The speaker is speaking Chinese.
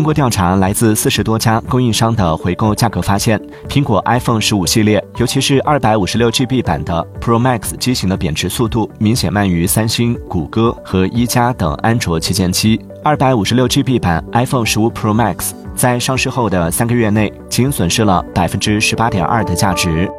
通过调查来自四十多家供应商的回购价格发现，苹果 iPhone 十五系列，尤其是二百五十六 GB 版的 Pro Max 机型的贬值速度明显慢于三星、谷歌和一加等安卓旗舰机。二百五十六 GB 版 iPhone 十五 Pro Max 在上市后的三个月内，仅损失了百分之十八点二的价值。